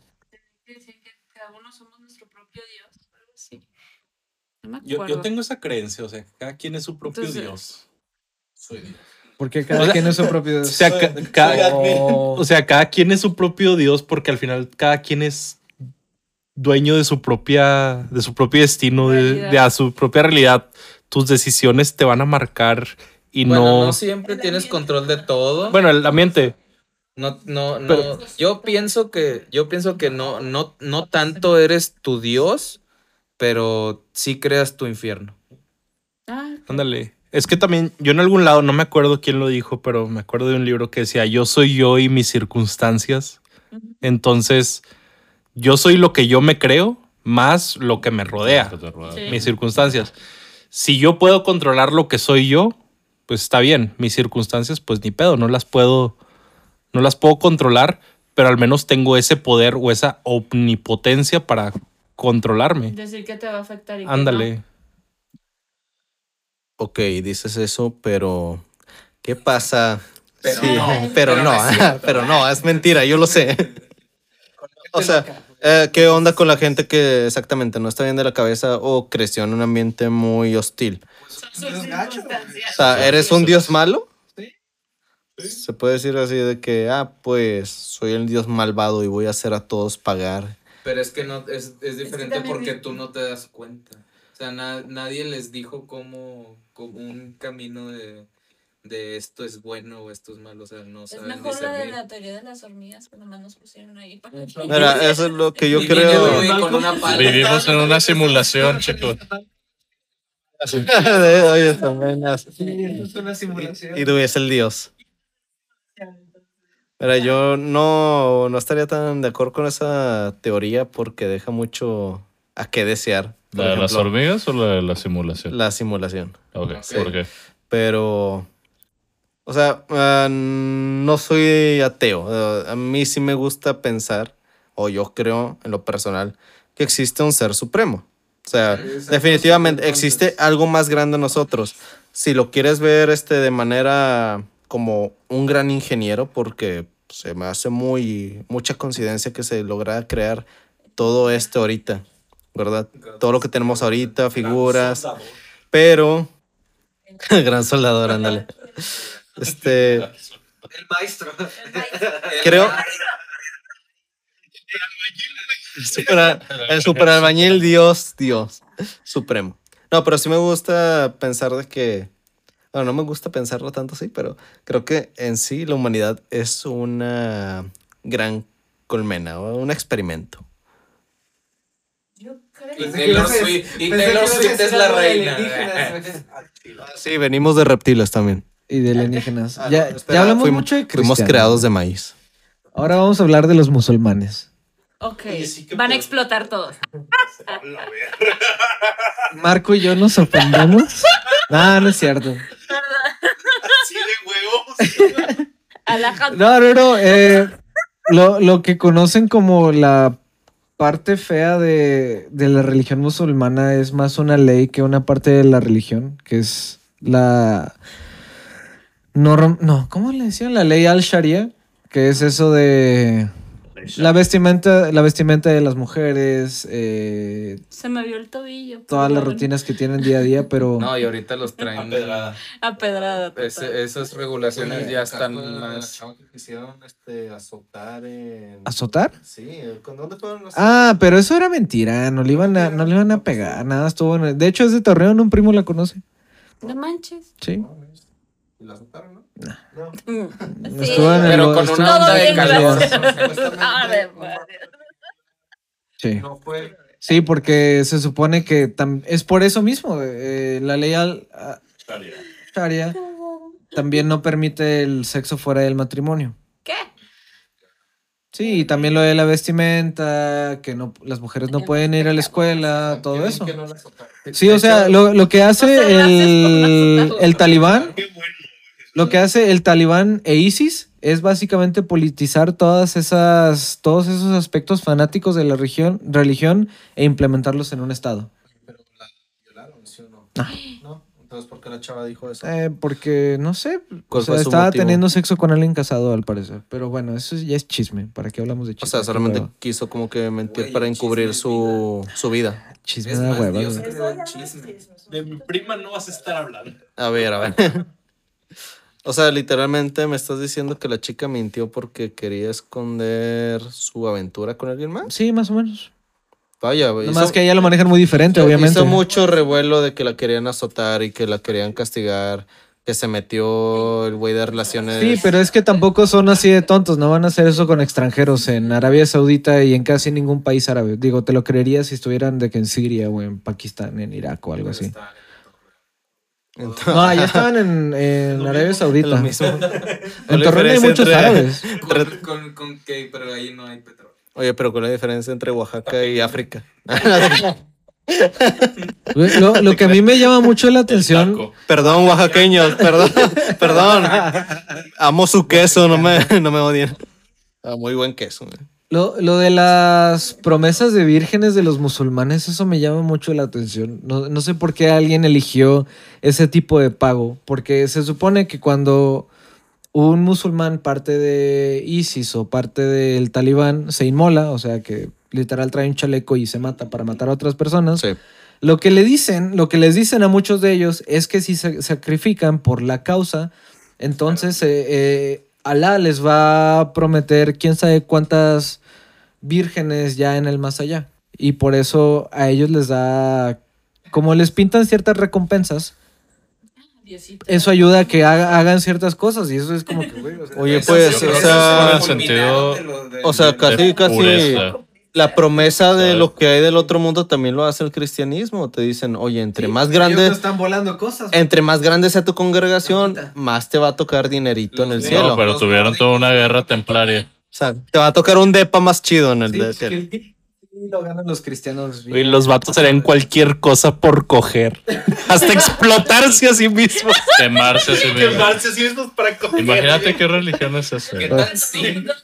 Decir que cada uno somos nuestro propio Dios, algo así. No me Yo, acuerdo. yo tengo esa creencia, o sea, cada quien es su propio Entonces- Dios. Soy Dios. Porque cada O sea, quien es su propio O sea, ca- Soy- cada, soy admin. o sea, cada quien es su propio Dios porque al final cada quien es dueño de su propia, de su propio destino, de, a su propia realidad. Tus decisiones te van a marcar y bueno, no, no. siempre tienes control de todo. Bueno, el ambiente. No, no, no. Pero- yo pienso que, yo pienso que no, no, no tanto eres tu Dios, pero sí creas tu infierno. Ah, Ándale. Es que también, yo en algún lado, no me acuerdo quién lo dijo, pero me acuerdo de un libro que decía, yo soy yo y mis circunstancias. Entonces, yo soy lo que yo me creo, más lo que me rodea. Sí. mis circunstancias. Si yo puedo controlar lo que soy yo, pues está bien. Mis circunstancias, pues ni pedo, no las puedo, no las puedo controlar, pero al menos tengo ese poder o esa omnipotencia para controlarme. decir que te va a afectar y que Ándale. Ok, dices eso, pero ¿qué pasa? Pero Sí, no, pero pero no, no es cierto. pero no, es mentira, yo lo sé. O sea, eh, ¿qué onda con la gente que exactamente no está bien de la cabeza o creció en un ambiente muy hostil? no. Sus circunstancias. O sea, ¿eres un dios malo? Se puede decir así de que, ah, pues soy el dios malvado y voy a hacer a todos pagar. Pero es que no, es, es diferente también porque vi- tú no te das cuenta. O sea, na- nadie les dijo cómo, cómo un camino de, de esto es bueno o esto es malo. O sea, no Es mejor la de la teoría de las hormigas que nomás nos pusieron ahí. para- Mira, eso es lo que yo Y creo. con una. Vivimos en una simulación, chicos. Oye, también así. es una simulación. Y tú es el dios. Mira, yo no, no estaría tan de acuerdo con esa teoría porque deja mucho a qué desear. ¿La de las hormigas o la de la simulación? La simulación. Ok, ¿por qué? Pero, o sea, ah, no soy ateo. Ah, a mí sí me gusta pensar, o yo creo en lo personal, que existe un ser supremo. O sea, definitivamente existe algo más grande en nosotros. Si lo quieres ver este, de manera como un gran ingeniero, porque se me hace muy mucha coincidencia que se logra crear todo esto ahorita, ¿verdad? Todo lo que tenemos ahorita, figuras, pero gran soldador, ándale. Este, El maestro. creo el super, albañil Dios, Dios supremo. No, pero sí me gusta pensar de que bueno, no me gusta pensarlo tanto así, pero creo que en sí la humanidad es una gran colmena o un experimento. Yo creo. Y Taylor Swift, y Taylor Swift es la reina. Sí, venimos de reptiles también. Y de alienígenas. Ah, ya, no, espera, ya hablamos fuimos- mucho de Fuimos creados de maíz. Ahora vamos a hablar de los musulmanes. Ok, Oye, sí que van a explotar todos. Marco y yo nos ofendemos. no, no es cierto. Así de huevos. No, no, no. eh, lo, lo que conocen como la parte fea de, de la religión musulmana es más una ley que una parte de la religión, que es la... norm- no, ¿cómo le decían? La ley al-Sharia, que es eso de... La vestimenta, la vestimenta de las mujeres, eh, Se me vio el tobillo. todas las rutinas que tienen día a día, pero... No, y ahorita los traen. Pedrada. A pedrada. Ese- esas regulaciones ya están más. que quisieron este, azotar en... ¿Azotar? Sí, ¿con dónde fueron los... Ah, pero eso era mentira, no le iban a, no le iban a pegar, nada, estuvo en- De hecho, es de Torreón, un primo la conoce. No manches. Sí. ¿Y la azotaron, no? Sí. Pero con una onda de calor. Sí. No fue... Sí, porque se supone que es por eso mismo. eh, la ley al Sharia también no permite el sexo fuera del matrimonio. ¿Qué? Sí, y también lo de la vestimenta, que no, las mujeres no pueden ir a la escuela, todo eso. Sí, o sea, lo, lo que hace el, el talibán. Lo que hace el talibán e ISIS es básicamente politizar todas esas, todos esos aspectos fanáticos de la religión, religión e implementarlos en un estado. Pero la violaron, ¿sí o no? Ah. No, entonces ¿por qué la chava dijo eso? Eh, porque, no sé, o ¿Cuál sea, estaba motivo? teniendo sexo con alguien casado al parecer. Pero bueno, eso ya es chisme. ¿Para qué hablamos de O chisme? sea, Qué solamente hueva. quiso como que mentir Güey, para encubrir su, su vida. Chisme Es de hueva. Dios chisme. De mi prima no vas a estar hablando. A ver, a ver. O sea, literalmente me estás diciendo que la chica mintió porque quería esconder su aventura con alguien más. Sí, más o menos. Vaya, Nomás hizo, que ella lo manejan muy diferente, obviamente. hizo mucho revuelo de que la querían azotar y que la querían castigar, que se metió el güey de relaciones. Sí, pero es que tampoco son así de tontos, no van a hacer eso con extranjeros en Arabia Saudita y en casi ningún país árabe. Digo, te lo creería si estuvieran de que en Siria o en Pakistán, en Irak o algo así. Entonces, No, allá estaban en, en Arabia es Saudita. lo mismo. En Torreón hay muchos entre- árabes. Con, con, con que, pero ahí no hay petróleo. Oye, pero con la diferencia entre Oaxaca y África. Lo, lo que a mí me llama mucho la atención, perdón, oaxaqueños, perdón, perdón. Amo su queso, no me, no me odien. Ah, muy buen queso. güey. Lo, lo de las promesas de vírgenes de los musulmanes, eso me llama mucho la atención. No, no sé por qué alguien eligió ese tipo de pago, porque se supone que cuando un musulmán parte de ISIS o parte del talibán se inmola, o sea que literal trae un chaleco y se mata para matar a otras personas, Sí. lo que le dicen, lo que les dicen a muchos de ellos es que si se sacrifican por la causa, entonces eh, eh, Alá les va a prometer quién sabe cuántas vírgenes ya en el más allá. Y por eso a ellos les da, como les pintan ciertas recompensas, Diosito. eso ayuda a que haga- hagan ciertas cosas. Y eso es como que, güey, o sea, Oye, pues, sí, o sea, sí, en sentido- de lo- de- O sea, casi, casi. La promesa de lo que hay del otro mundo también lo hace el cristianismo. Te dicen, oye, entre más grande, están volando cosas. entre más grande sea tu congregación, más te va a tocar dinerito en el Los- cielo. No, pero O tuvieron toda una guerra templaria. Sea, te va a tocar un depa más chido en el de cielo. Y lo ganan los cristianos. Y los vatos harían cualquier cosa por coger. Hasta explotarse a sí mismos. Quemarse a sí mismo. Quemarse a sí mismos para coger. Imagínate qué religión es esa. ¿Qué tan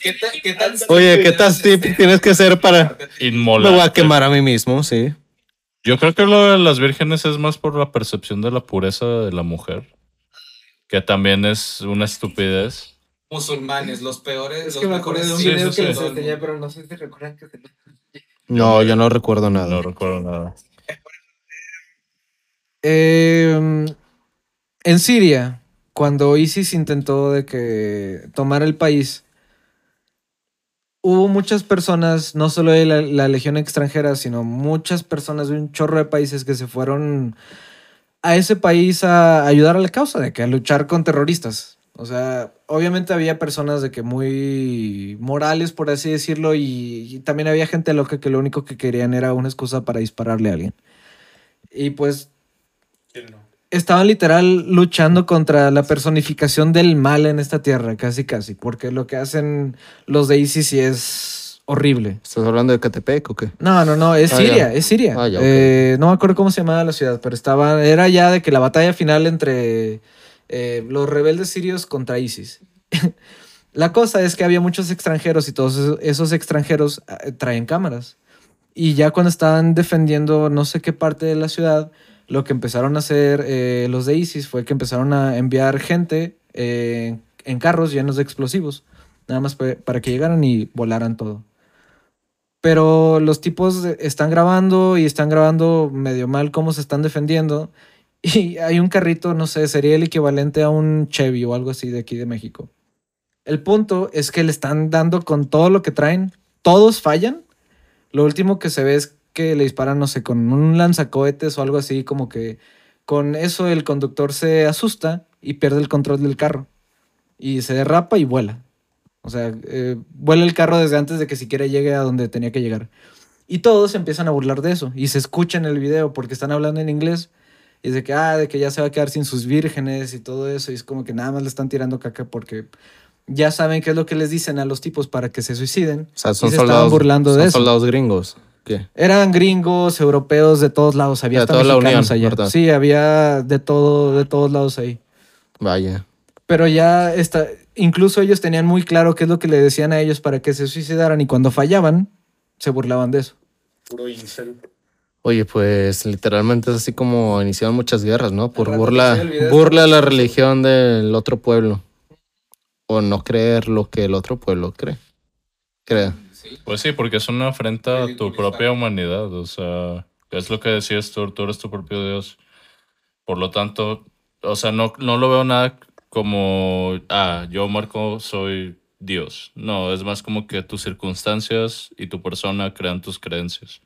qué tan- qué tan Oye, ¿qué tan tip tienes que hacer para... Me Inmolar. voy a quemar a mí mismo, sí. Yo creo que lo de las vírgenes es más por la percepción de la pureza de la mujer. Que también es una estupidez. Musulmanes, los peores, Es los que me acordé de un Sí, video sí, que sí. les enseñé, pero no sé si recuerdan que se No, yo no recuerdo nada. No recuerdo nada. Eh, en Siria, cuando ISIS intentó de que tomar el país, hubo muchas personas, no solo de la, la legión extranjera, sino muchas personas de un chorro de países que se fueron a ese país a ayudar a la causa, de que a luchar con terroristas. O sea, obviamente había personas de que muy morales, por así decirlo, y, y también había gente loca que lo único que querían era una excusa para dispararle a alguien. Y pues estaban literal luchando contra la personificación del mal en esta tierra, casi casi, porque lo que hacen los de ISIS es horrible. ¿Estás hablando de Catepec o qué? No, no, no, es Ah, Siria, ya. es Siria. Ah, ya. Eh, no me acuerdo cómo se llamaba la ciudad, pero estaba, era ya de que la batalla final entre eh, los rebeldes sirios contra ISIS. la cosa es que había muchos extranjeros y todos esos, extranjeros eh, traen cámaras. Y ya cuando estaban defendiendo no sé qué parte de la ciudad, lo que empezaron a hacer eh, los de ISIS fue que empezaron a enviar gente en carros llenos de explosivos, nada más pa- para que llegaran y volaran todo. Pero los tipos están grabando y están grabando medio mal cómo se están defendiendo. Y hay un carrito, no sé, sería el equivalente a un Chevy o algo así de aquí de México. El punto es que le están dando con todo lo que traen. Todos fallan. Lo último que se ve es que le disparan, no sé, con un lanzacohetes o algo así, como que con eso el conductor se asusta y pierde el control del carro. Y se derrapa y vuela. O sea, eh, vuela el carro desde antes de que siquiera llegue a donde tenía que llegar. Y todos empiezan a burlar de eso. Y se escucha en el video porque están hablando en inglés. Y es de que, ah, de que ya se va a quedar sin sus vírgenes y todo eso. Y es como que nada más le están tirando caca porque ya saben qué es lo que les dicen a los tipos para que se suiciden. O sea, Y son se estaban soldados, burlando de son eso. soldados gringos. ¿Qué? Eran gringos, europeos, de todos lados. Había De hasta toda la Unión, allá. ¿verdad? Sí, había de todo, de todos lados ahí. Vaya. Pero ya está, incluso ellos tenían muy claro qué es lo que le decían a ellos para que se suicidaran y cuando fallaban, se burlaban de eso. Puro incel. Oye, pues literalmente es así como iniciaron muchas guerras, ¿no? Por burla, burla a la religión del otro pueblo. O no creer lo que el otro pueblo cree. Crea. Pues sí, porque es una afrenta a tu propia humanidad. O sea, es lo que decías tú, tú eres tu propio Dios. Por lo tanto, o sea, no, no lo veo nada como, ah, yo Marco soy Dios. No, es más como que tus circunstancias y tu persona crean tus creencias.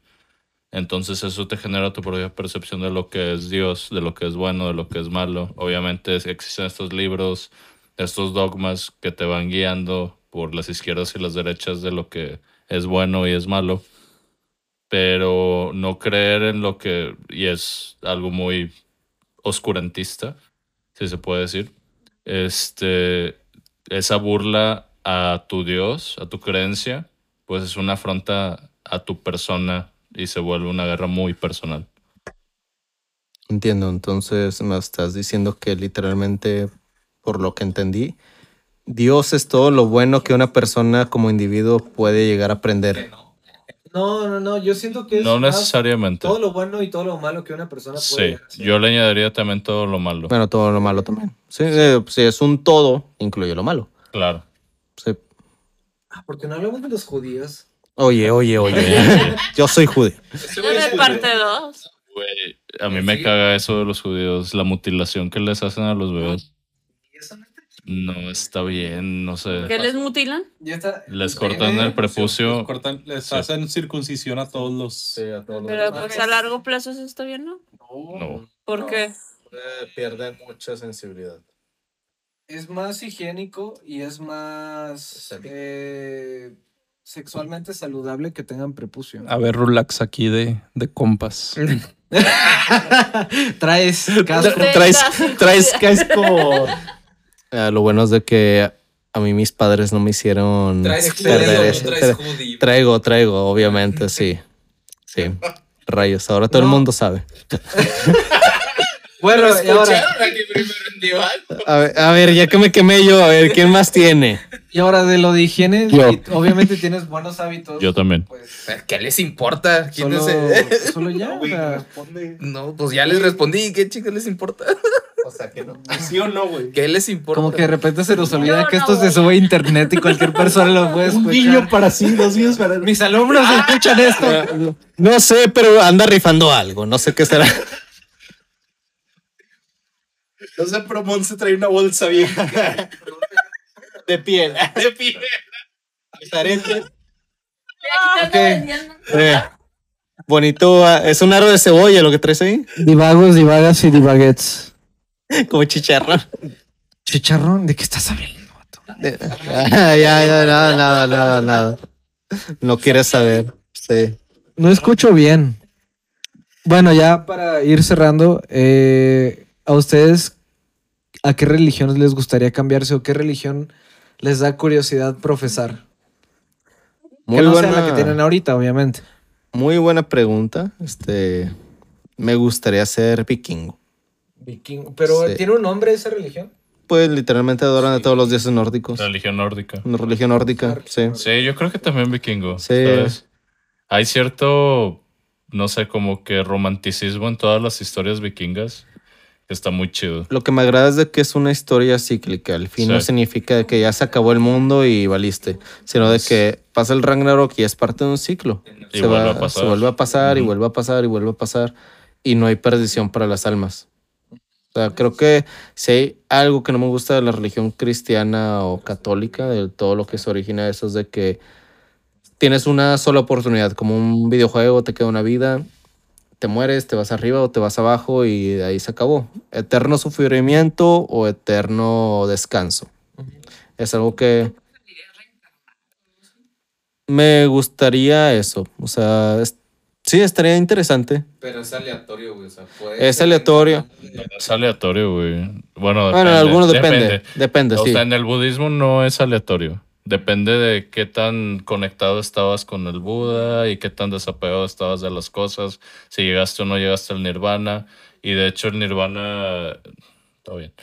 Entonces eso te genera tu propia percepción de lo que es Dios, de lo que es bueno, de lo que es malo. Obviamente existen estos libros, estos dogmas que te van guiando por las izquierdas y las derechas de lo que es bueno y es malo. Pero no creer en lo que, y es algo muy oscurantista, si se puede decir, este, esa burla a tu Dios, a tu creencia, pues es una afronta a tu persona y se vuelve una guerra muy personal. Entiendo. Entonces me estás diciendo que literalmente, por lo que entendí, Dios es todo lo bueno que una persona como individuo puede llegar a aprender. No, no, no, yo siento que No necesariamente. todo lo bueno y todo lo malo que una persona puede Sí, yo le añadiría también todo lo malo. Bueno, todo lo malo también. Sí, eh, si es un todo, incluye lo malo. Claro. Sí. Ah, Porque no hablamos de los judíos. Oye, oye, oye. Yo soy judío. de parte 2. Güey, a mí me caga eso de los judíos, la mutilación que les hacen a los bebés. Y eso no está- No está bien, no sé. ¿Qué les mutilan? Les Sí, cortan el Les, prepucio. cortan- les Sí. hacen circuncisión a todos los. Pero pues a largo plazo eso está bien, ¿no? No. ¿Por No. qué? Pierden mucha sensibilidad. Es más higiénico y es más eh, sexualmente saludable que tengan prepucio. A ver, relax aquí de, de compas. Traes casco. Traes, traes casco. Ah, lo bueno es de que a mí mis padres no me hicieron Traes perder traes judío. Traigo, traigo, obviamente, sí. Sí. Rayos, ahora todo el mundo sabe. Bueno, ahora, aquí primero en? A ver, a ver, ya que me quemé yo, a ver, ¿quién más tiene? y ahora de lo de higiene, obviamente tienes buenos hábitos. Yo también. Pues ¿Qué les importa? ¿Quién solo, es el- solo ya. o sea, No, pues ya les respondí. ¿Qué chicos les importa? O sea, que no. ¿Sí o no, güey? ¿Qué les importa? como que de repente se nos olvida que no esto se sube a internet y cualquier persona lo puede Un escuchar. guiño para sí, dos guiños para Mis alumnos escuchan esto. No sé, pero anda rifando algo. No sé qué será. No sé, pero Mon se trae una bolsa vieja. De piel. De piel. Ok. Eh, bonito. ah, Es un aro de cebolla lo que traes ahí. Divagos, divagas y divaguets. Como chicharrón. Chicharrón, ¿de qué estás hablando? De- ya, ya, nada, nada, nada, nada. No quieres saber. Sí. No escucho bien. Bueno, ya para ir cerrando, eh, ¿a ustedes a qué religión les gustaría cambiarse o qué religión les da curiosidad profesar? Muy que no buena, sea la que tienen ahorita, obviamente. muy buena pregunta. Este, me gustaría ser vikingo. Vikingo. Pero Sí. ¿tiene un nombre esa religión? Pues literalmente adoran a todos los dioses nórdicos. Religión nórdica. Una religión nórdica, sí. Sí, yo creo que también vikingo. Sí. ¿sabes? Hay cierto, no sé, como que romanticismo en todas las historias vikingas está muy chido. Lo que me agrada es de que es una historia cíclica. Al fin no significa que ya se acabó el mundo y valiste, sino de que pasa el Ragnarok y es parte de un ciclo. Y se, vuelve va- a pasar. se vuelve a pasar y vuelve a pasar y vuelve a pasar y no hay perdición para las almas. O sea, creo que si hay algo que no me gusta de la religión cristiana o católica, de todo lo que se origina de eso, es de que tienes una sola oportunidad, como un videojuego, te queda una vida, te mueres, te vas arriba o te vas abajo y de ahí se acabó. Eterno sufrimiento o eterno descanso. Es algo que me gustaría eso. O sea, es- sí, estaría interesante. Pero es aleatorio, güey. O sea, puede Es aleatorio. Es aleatorio, güey. Bueno, Bueno, en algunos depende. depende. Depende, O sí. sea, en el budismo no es aleatorio. Depende de qué tan conectado estabas con el Buda y qué tan desapegado estabas de las cosas, si llegaste o no llegaste al nirvana. Y de hecho el nirvana, todo bien.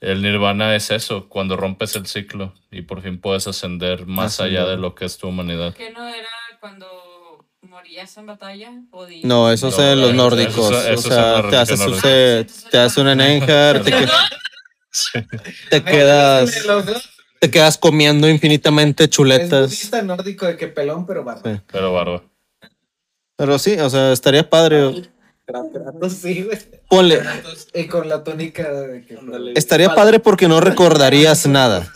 El nirvana es eso, cuando rompes el ciclo y por fin puedes ascender más allá de lo que es tu humanidad. ¿Que no era cuando morías en batalla? ¿O No, eso es No, en los nórdicos. eso- eso es o sea, te haces, te un Enenjar, te, que- te quedas, te quedas comiendo infinitamente Es chuletas. budista nórdico de que pelón, pero barba. Sí. Pero barba. Pero sí, o sea, estaría padre. Sí, güey. Ponle, Y con la tónica de que. estaría padre porque no recordarías nada.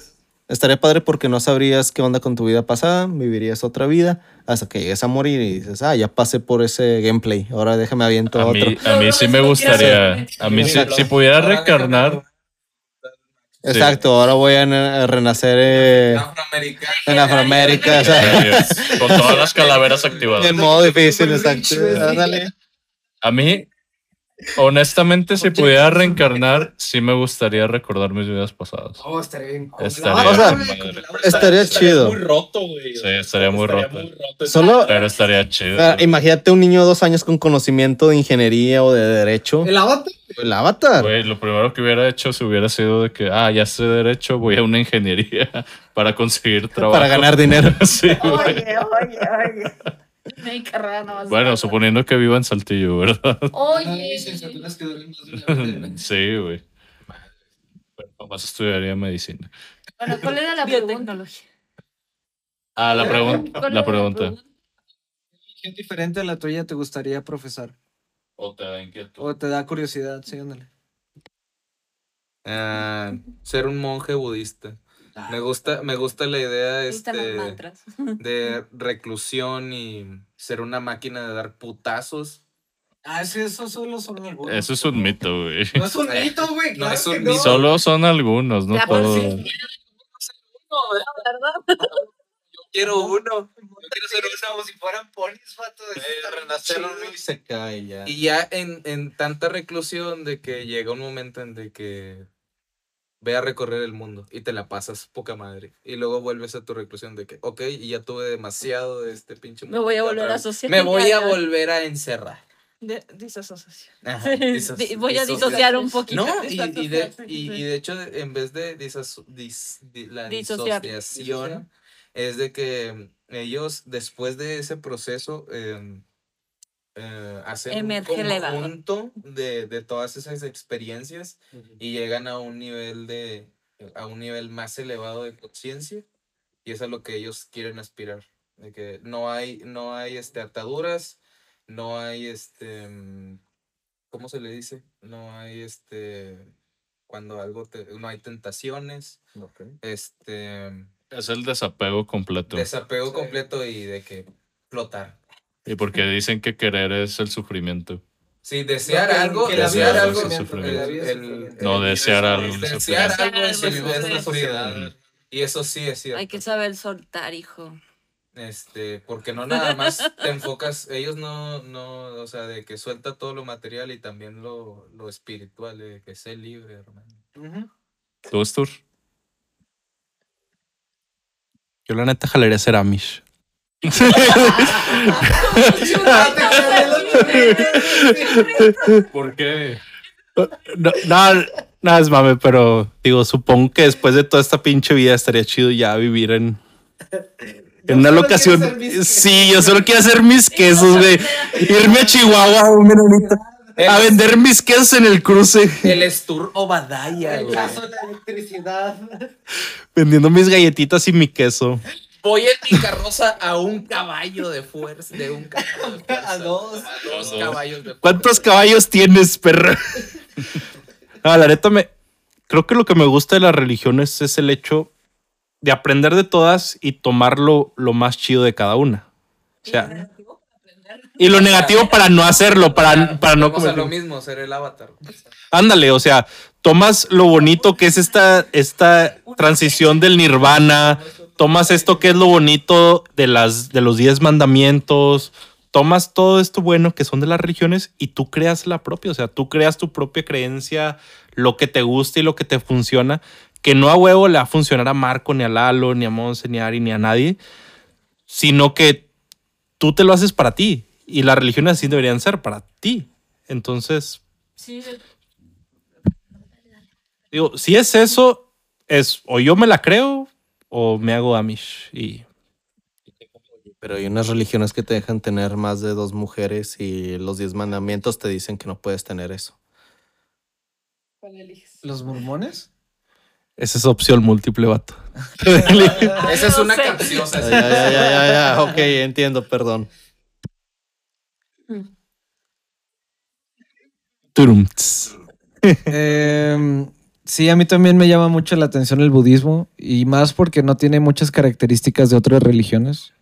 Estaría padre porque no sabrías qué onda con tu vida pasada, vivirías otra vida hasta que llegues a morir y dices, ah, ya pasé por ese gameplay, ahora déjame aviento A otro. mí, a mí sí me gustaría. A mí sí, si pudiera reencarnar, Exacto, ahora voy a, na- a renacer eh, Afroamericano. en Afroamérica, o sea, con todas las calaveras activadas. en modo difícil, exacto. Ándale. A mí, honestamente, si pudiera reencarnar, sí me gustaría recordar mis vidas pasadas. Oh, estaría bien. Estaría O sea, madre. Estaría chido. Muy roto, güey. Sí, estaría muy roto. Solo, Pero estaría chido. ah, imagínate un niño de dos años con conocimiento de ingeniería o de derecho. El avatar. El avatar. Güey, lo primero que hubiera hecho si hubiera sido de que, ah, ya sé derecho, voy a una ingeniería para conseguir trabajo. Para ganar dinero. Sí. Oye, oye, oye. Bueno, suponiendo que viva en Saltillo, ¿verdad? Oye. Sí, güey. Bueno, nomás estudiaría medicina. Bueno, ¿cuál era la pregunta? Ah, la, pregun- ¿Cuál la pregunta. ¿Qué diferente a la tuya te gustaría profesar? O te da inquietud. ¿O te da curiosidad? Sí, ándale. Ah, ser un monje budista. Me gusta, me gusta la idea este, de reclusión y ser una máquina de dar putazos. Ah, sí, eso solo son algunos. Eso es un mito, güey. No es un mito, güey. No claro es un mito. Solo son algunos, no todos. Yo quiero uno. Yo quiero ser uno. como si fueran ponis, vato. renacer y se cae ya. Y ya en, en tanta reclusión de que llega un momento en de que ve a recorrer el mundo y te la pasas poca madre. Y luego vuelves a tu reclusión de que, ok, y ya tuve demasiado de este pinche Me voy a volver a asociar. Me voy a volver a encerrar. De- disasociación. Ajá, disos- Di- Voy a disociar. un poquito. No, y, y de, y, y de hecho, en vez de disaso- dis- di- la Disociar. disociación, es de que ellos, después de ese proceso, eh, eh, hacen Emerge un conjunto de, de todas esas experiencias y llegan a un nivel de a un nivel más elevado de conciencia y eso es a lo que ellos quieren aspirar de que no hay no hay este ataduras no hay este mm, cómo se le dice no hay este cuando algo te, no hay tentaciones este Es el desapego completo. desapego completo y de que flotar y porque dicen que querer es el sufrimiento. Sí, desear algo, que la vida desear es algo. No, desear algo es Desear sufrimiento. algo es, Desear algo es es la sufrimiento. sociedad. Y eso sí es cierto. Hay que saber soltar, hijo. Este, porque no nada más te enfocas, ellos no, no, o sea, de que suelta todo lo material y también lo, lo espiritual, de que sé libre, hermano. ¿Tú, Astur? Yo la neta jalaría ser Amish. ¿Por qué? No, no, no es mame, pero digo, supongo que después de toda esta pinche vida estaría chido ya vivir en, en una locación. Sí, yo solo quiero hacer mis quesos, güey. Irme a Chihuahua, un menonito, a vender mis quesos en el cruce, El Stur Obadaya, El caso de la electricidad. vendiendo mis galletitas y mi queso. Voy en mi carroza a un caballo de fuerza, de un caballo de fuerza. A dos. A dos caballos de fuerza. ¿Cuántos caballos tienes, perra? No, la neta me. Creo que lo que me gusta de las religiones es el hecho de aprender de todas y tomar lo, más chido de cada una. O sea, y lo negativo para no hacerlo, para, para no a lo mismo, ser el avatar. Ándale, o sea, tomas lo bonito que es esta, esta transición del nirvana, tomas esto que es lo bonito de, las, de los diez mandamientos, tomas todo esto bueno que son de las religiones y tú creas la propia, o sea, tú creas tu propia creencia, lo que te gusta y lo que te funciona, que no a huevo le va a funcionar a Marco, ni a Lalo, ni a Monse, ni a Ari, ni a nadie, sino que tú te lo haces para ti y las religiones así deberían ser para ti. Entonces, Sí, Digo, si es eso, es o yo me la creo o me hago Amish. Y Pero hay unas religiones que te dejan tener más de dos mujeres y los diez mandamientos te dicen que no puedes tener eso. ¿Los mormones? esa es opción múltiple, vato. Esa es una capciosa. Ya, ya, ya, ya, ya, ya. Ok, entiendo, perdón. Turum, tss. Sí, a mí también me llama mucho la atención el budismo y más porque no tiene muchas características de otras religiones.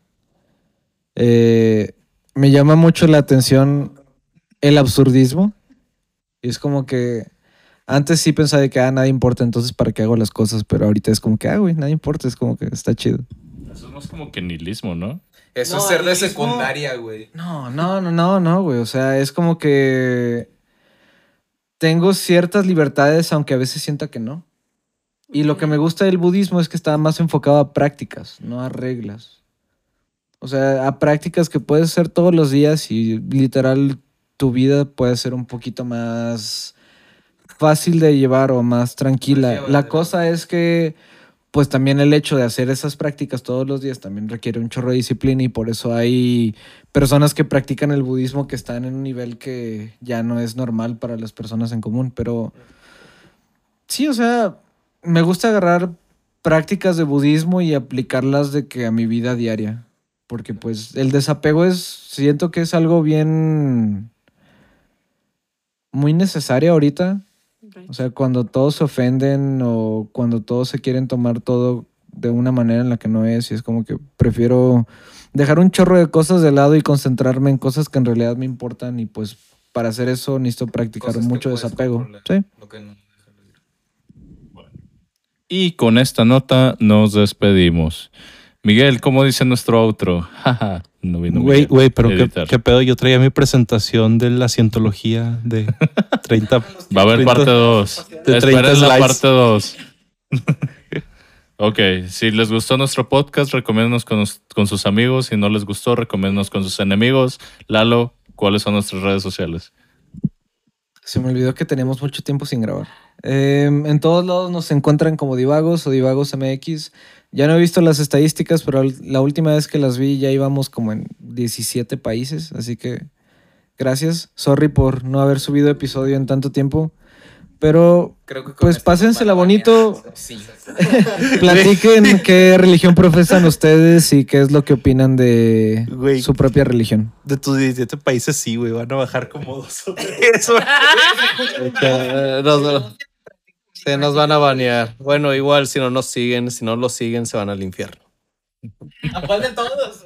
Eh, me llama mucho la atención el absurdismo. Y es como que antes sí pensaba de que ah, nada importa, entonces para qué hago las cosas, pero ahorita es como que, ah, güey, nada importa, es como que está chido. Eso no es como que nihilismo, ¿no? Eso No, es ser de secundaria, güey. No, no, no, no, no, güey. O sea, es como que tengo ciertas libertades, aunque a veces sienta que no. Y lo que me gusta del budismo es que está más enfocado a prácticas, no a reglas. O sea, a prácticas que puedes hacer todos los días y literal tu vida puede ser un poquito más fácil de llevar o más tranquila. La cosa es que pues también el hecho de hacer esas prácticas todos los días también requiere un chorro de disciplina y por eso hay personas que practican el budismo que están en un nivel que ya no es normal para las personas en común, pero sí, o sea, me gusta agarrar prácticas de budismo y aplicarlas de que a mi vida diaria, porque pues el desapego es, siento que es algo bien, muy necesario ahorita, o sea, cuando todos se ofenden o cuando todos se quieren tomar todo de una manera en la que no es, y es como que prefiero dejar un chorro de cosas de lado y concentrarme en cosas que en realidad me importan y pues para hacer eso necesito practicar Cosas mucho desapego. Sí. lo que no dejas de ir. Y con esta nota nos despedimos. Miguel, ¿cómo dice nuestro outro? No vino Güey, pero qué, pedo. Yo traía mi presentación de la cientología de 30. Va a haber 30 parte 2. de 30 Esperen la parte 2. ok, si les gustó nuestro podcast, recomiéndanos con, con sus amigos. Si no les gustó, recomiéndanos con sus enemigos. Lalo, ¿cuáles son nuestras redes sociales? Se me olvidó que teníamos mucho tiempo sin grabar. Eh, en todos lados nos encuentran como Divagos o Divagos MX. Ya no he visto las estadísticas, pero la última vez que las vi ya íbamos como en 17 países. Así que gracias. Sorry por no haber subido episodio en tanto tiempo. Pero Creo que con Pues pásensela bonito. Sí. platiquen qué religión profesan ustedes y qué es lo que opinan de Güey. su propia religión. De tus 17 países, sí, güey. Van a bajar como dos o tres. Eh, nos- se nos van a banear. Bueno, igual si no nos siguen, si no los siguen, se van al infierno. ¿A cuál de todos?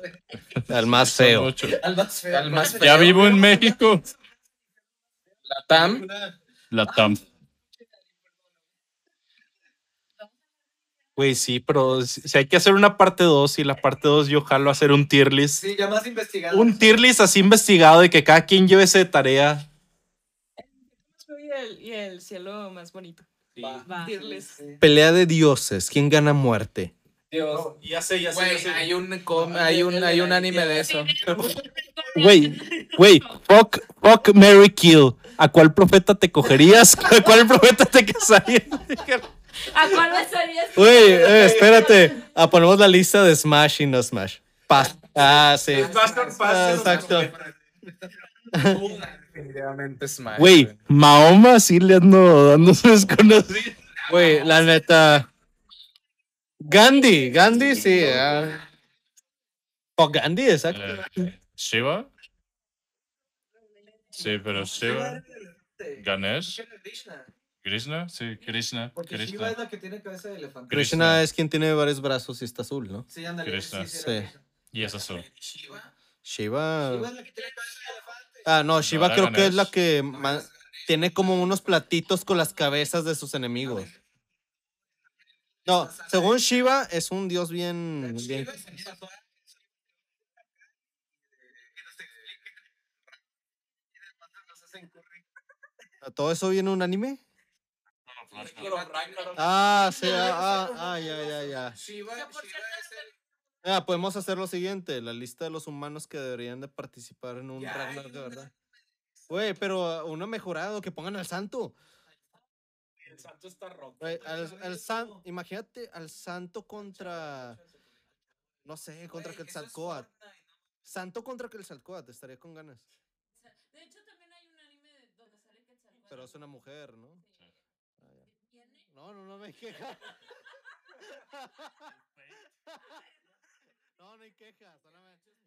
Al más feo. Al más feo. Al más Ya feo. vivo en México. La TAM. La TAM. Güey, sí, pero si hay que hacer una parte 2 y la parte 2 yo jalo a hacer un tier list. Sí, ya más investigado. Un tier list así investigado de que cada quien lleve ese de tarea. Y el, y el cielo más bonito. Va. Decirles. Pelea de dioses. ¿Quién gana muerte? Dios. Ya sé, ya Güey, hay un, com- hay un, hay un anime de eso. Güey, güey, fuck, fuck, Mary Kill. ¿A cuál profeta te cogerías? ¿A cuál profeta te casarías? ¿A cuál besarías? Güey, eh, espérate. Ah, ponemos la lista de Smash y no Smash. Paz. Ah, sí. Ah, exacto. Definitivamente Smash. Güey, Mahoma sí le ando dando su desconocido. Güey, la neta. Gandhi, Gandhi, sí. ah. O Gandhi, exacto. Eh, ¿Shiva? Sí, pero Shiva. Ganesh. Krishna, sí, Krishna. Porque Shiva Krishna. es la que tiene cabeza de elefante. Krishna es quien tiene varios brazos y está azul, ¿no? Sí, ándale. Krishna. sí, Sí. Y es azul. Shiva. Shiva es la que tiene cabeza de elefante. Ah, no, Shiva creo que es la que tiene como unos platitos con las cabezas de sus enemigos. No, según Shiva es un dios bien. bien... ¿Todo eso viene en un anime? Ah, sí, ah, ah, ah, ya, ya, ya. Ah, podemos hacer lo siguiente, la lista de los humanos que deberían de participar en un Ragnarok de verdad. Güey, pero ah, uno mejorado, que pongan al santo. El santo está roto. Güey, al, al san- imagínate al santo contra, no sé, contra Quetzalcóatl. Santo contra Quetzalcóatl, estaría con ganas. De hecho, también hay un anime donde sale Quetzalcóatl. Pero es una mujer, ¿no? Ah, ya. No, no, no me queja. no, no hay quejas. solamente-